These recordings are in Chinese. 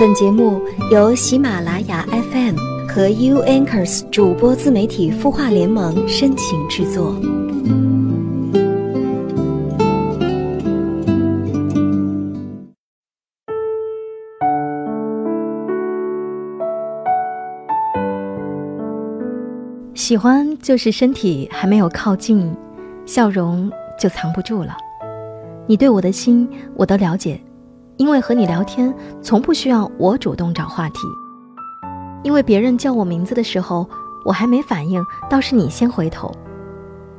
本节目由喜马拉雅 FM 和 U Anchors 主播自媒体孵化联盟深情制作。喜欢就是身体还没有靠近，笑容就藏不住了。你对我的心，我都了解。因为和你聊天，从不需要我主动找话题。因为别人叫我名字的时候，我还没反应，倒是你先回头。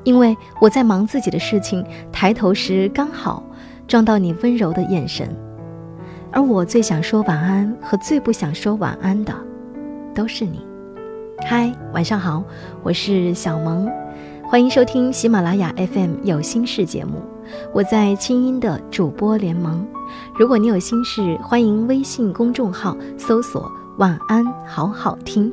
因为我在忙自己的事情，抬头时刚好撞到你温柔的眼神。而我最想说晚安和最不想说晚安的，都是你。嗨，晚上好，我是小萌，欢迎收听喜马拉雅 FM 有心事节目。我在清音的主播联盟，如果你有心事，欢迎微信公众号搜索“晚安好好听”。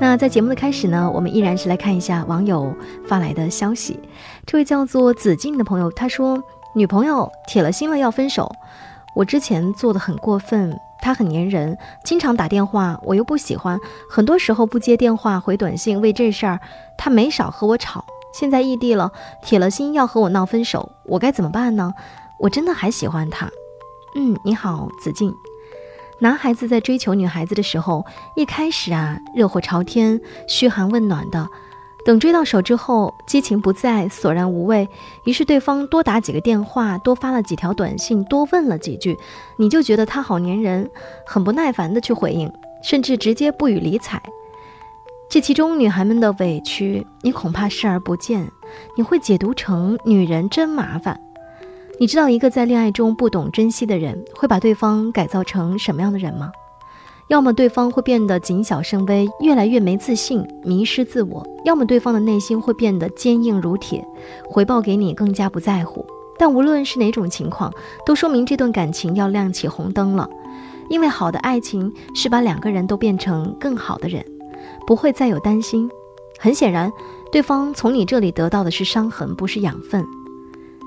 那在节目的开始呢，我们依然是来看一下网友发来的消息。这位叫做子静的朋友，他说女朋友铁了心了要分手。我之前做的很过分，他很粘人，经常打电话，我又不喜欢，很多时候不接电话回短信，为这事儿他没少和我吵。现在异地了，铁了心要和我闹分手，我该怎么办呢？我真的还喜欢他。嗯，你好，子静。男孩子在追求女孩子的时候，一开始啊，热火朝天、嘘寒问暖的，等追到手之后，激情不再，索然无味。于是对方多打几个电话，多发了几条短信，多问了几句，你就觉得他好粘人，很不耐烦的去回应，甚至直接不予理睬。这其中女孩们的委屈，你恐怕视而不见。你会解读成女人真麻烦。你知道一个在恋爱中不懂珍惜的人，会把对方改造成什么样的人吗？要么对方会变得谨小慎微，越来越没自信，迷失自我；要么对方的内心会变得坚硬如铁，回报给你更加不在乎。但无论是哪种情况，都说明这段感情要亮起红灯了。因为好的爱情是把两个人都变成更好的人。不会再有担心。很显然，对方从你这里得到的是伤痕，不是养分。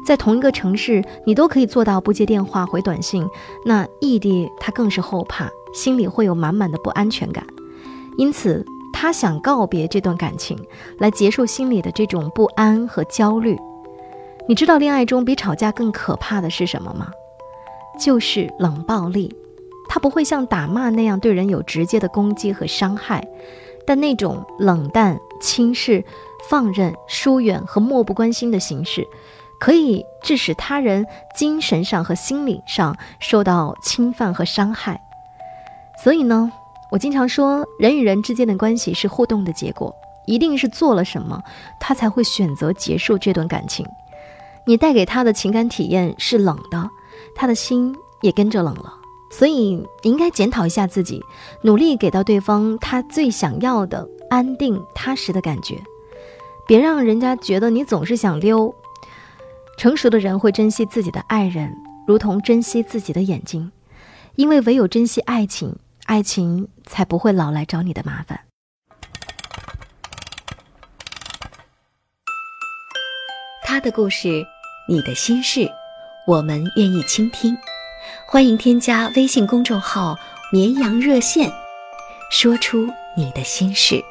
在同一个城市，你都可以做到不接电话、回短信，那异地他更是后怕，心里会有满满的不安全感。因此，他想告别这段感情，来结束心里的这种不安和焦虑。你知道恋爱中比吵架更可怕的是什么吗？就是冷暴力。他不会像打骂那样对人有直接的攻击和伤害。但那种冷淡、轻视、放任、疏远和漠不关心的形式，可以致使他人精神上和心理上受到侵犯和伤害。所以呢，我经常说，人与人之间的关系是互动的结果，一定是做了什么，他才会选择结束这段感情。你带给他的情感体验是冷的，他的心也跟着冷了。所以，你应该检讨一下自己，努力给到对方他最想要的安定踏实的感觉，别让人家觉得你总是想溜。成熟的人会珍惜自己的爱人，如同珍惜自己的眼睛，因为唯有珍惜爱情，爱情才不会老来找你的麻烦。他的故事，你的心事，我们愿意倾听。欢迎添加微信公众号“绵羊热线”，说出你的心事。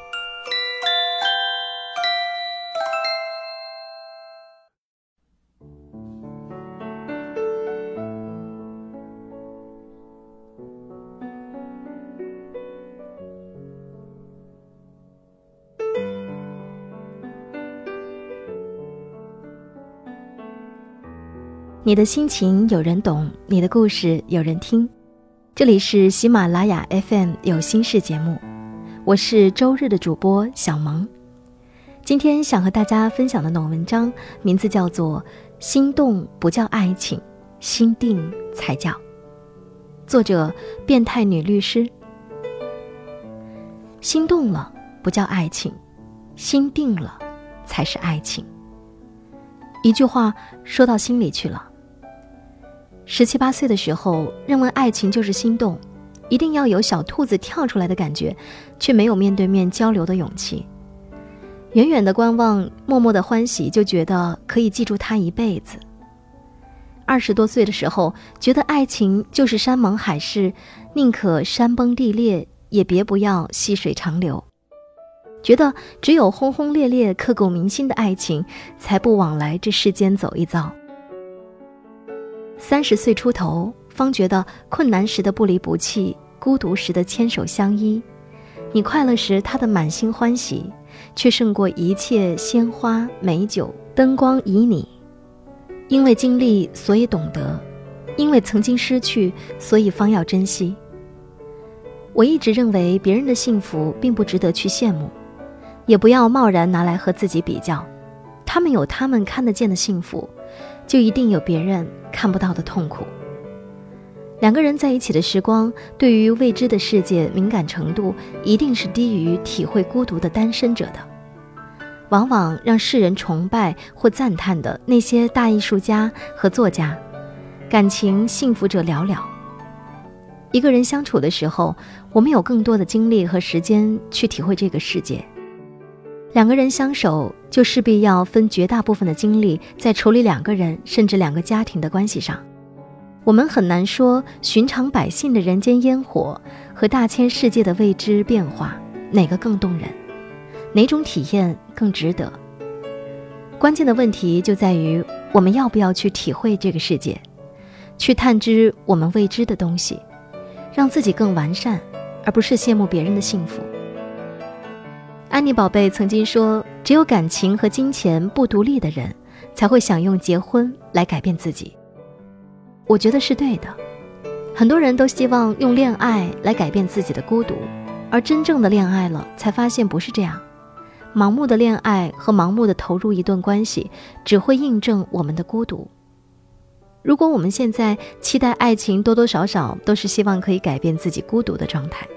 你的心情有人懂，你的故事有人听。这里是喜马拉雅 FM 有心事节目，我是周日的主播小萌。今天想和大家分享的那文章，名字叫做《心动不叫爱情，心定才叫》。作者：变态女律师。心动了不叫爱情，心定了才是爱情。一句话说到心里去了。十七八岁的时候，认为爱情就是心动，一定要有小兔子跳出来的感觉，却没有面对面交流的勇气。远远的观望，默默的欢喜，就觉得可以记住他一辈子。二十多岁的时候，觉得爱情就是山盟海誓，宁可山崩地裂，也别不要细水长流。觉得只有轰轰烈烈、刻骨铭心的爱情，才不枉来这世间走一遭。三十岁出头，方觉得困难时的不离不弃，孤独时的牵手相依，你快乐时他的满心欢喜，却胜过一切鲜花、美酒、灯光、旖旎。因为经历，所以懂得；因为曾经失去，所以方要珍惜。我一直认为，别人的幸福并不值得去羡慕。也不要贸然拿来和自己比较，他们有他们看得见的幸福，就一定有别人看不到的痛苦。两个人在一起的时光，对于未知的世界敏感程度，一定是低于体会孤独的单身者的。往往让世人崇拜或赞叹的那些大艺术家和作家，感情幸福者寥寥。一个人相处的时候，我们有更多的精力和时间去体会这个世界。两个人相守，就势必要分绝大部分的精力在处理两个人甚至两个家庭的关系上。我们很难说寻常百姓的人间烟火和大千世界的未知变化哪个更动人，哪种体验更值得。关键的问题就在于我们要不要去体会这个世界，去探知我们未知的东西，让自己更完善，而不是羡慕别人的幸福。安妮宝贝曾经说：“只有感情和金钱不独立的人，才会想用结婚来改变自己。”我觉得是对的。很多人都希望用恋爱来改变自己的孤独，而真正的恋爱了，才发现不是这样。盲目的恋爱和盲目的投入一段关系，只会印证我们的孤独。如果我们现在期待爱情，多多少少都是希望可以改变自己孤独的状态。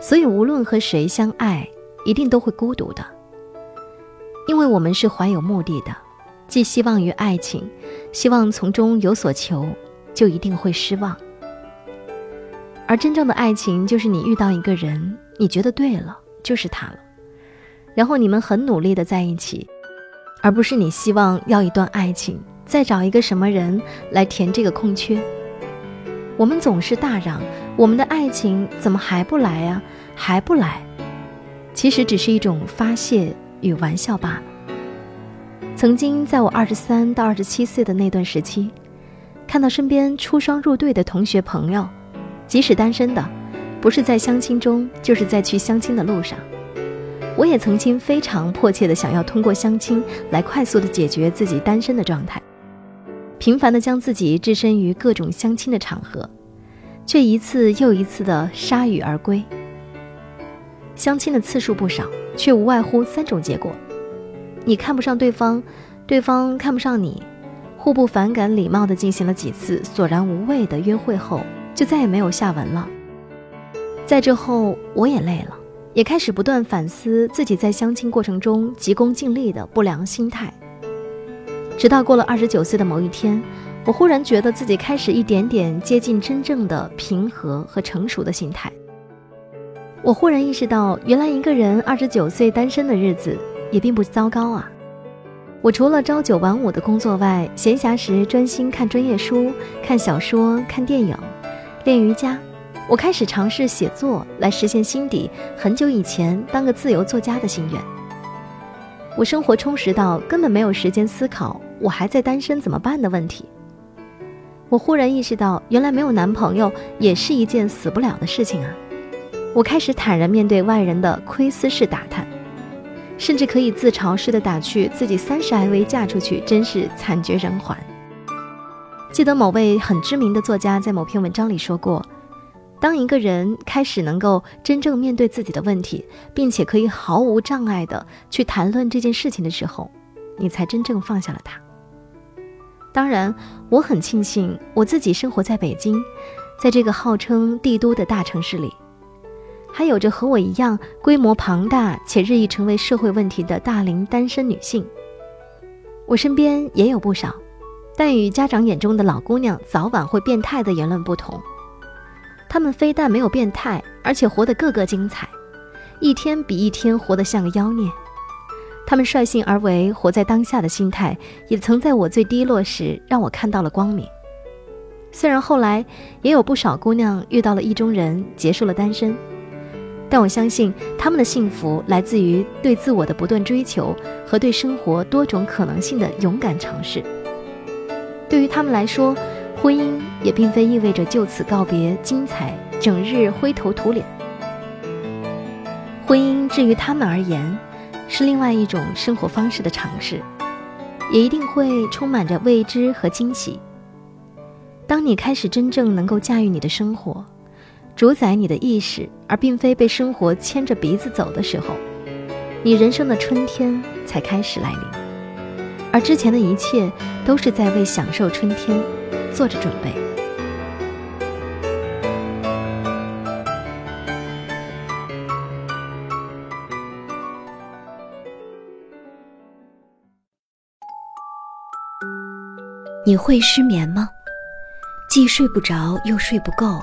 所以，无论和谁相爱，一定都会孤独的，因为我们是怀有目的的，寄希望于爱情，希望从中有所求，就一定会失望。而真正的爱情，就是你遇到一个人，你觉得对了，就是他了，然后你们很努力的在一起，而不是你希望要一段爱情，再找一个什么人来填这个空缺。我们总是大嚷，我们的爱情怎么还不来呀？还不来？其实只是一种发泄与玩笑罢了。曾经在我二十三到二十七岁的那段时期，看到身边出双入对的同学朋友，即使单身的，不是在相亲中，就是在去相亲的路上。我也曾经非常迫切的想要通过相亲来快速的解决自己单身的状态，频繁的将自己置身于各种相亲的场合，却一次又一次的铩羽而归。相亲的次数不少，却无外乎三种结果：你看不上对方，对方看不上你，互不反感，礼貌地进行了几次索然无味的约会后，就再也没有下文了。在这后，我也累了，也开始不断反思自己在相亲过程中急功近利的不良心态。直到过了二十九岁的某一天，我忽然觉得自己开始一点点接近真正的平和和成熟的心态。我忽然意识到，原来一个人二十九岁单身的日子也并不糟糕啊！我除了朝九晚五的工作外，闲暇时专心看专业书、看小说、看电影、练瑜伽。我开始尝试写作，来实现心底很久以前当个自由作家的心愿。我生活充实到根本没有时间思考我还在单身怎么办的问题。我忽然意识到，原来没有男朋友也是一件死不了的事情啊！我开始坦然面对外人的窥私式打探，甚至可以自嘲似的打趣自己三十还未嫁出去，真是惨绝人寰。记得某位很知名的作家在某篇文章里说过：“当一个人开始能够真正面对自己的问题，并且可以毫无障碍的去谈论这件事情的时候，你才真正放下了他。”当然，我很庆幸我自己生活在北京，在这个号称帝都的大城市里。还有着和我一样规模庞大且日益成为社会问题的大龄单身女性，我身边也有不少，但与家长眼中的老姑娘早晚会变态的言论不同，她们非但没有变态，而且活得个个精彩，一天比一天活得像个妖孽。她们率性而为、活在当下的心态，也曾在我最低落时让我看到了光明。虽然后来也有不少姑娘遇到了意中人，结束了单身，但我相信他们的幸福来自于对自我的不断追求和对生活多种可能性的勇敢尝试。对于他们来说，婚姻也并非意味着就此告别精彩，整日灰头土脸。婚姻至于他们而言，是另外一种生活方式的尝试，也一定会充满着未知和惊喜。当你开始真正能够驾驭你的生活，主宰你的意识，而并非被生活牵着鼻子走的时候，你人生的春天才开始来临。而之前的一切都是在为享受春天做着准备。你会失眠吗？既睡不着又睡不够，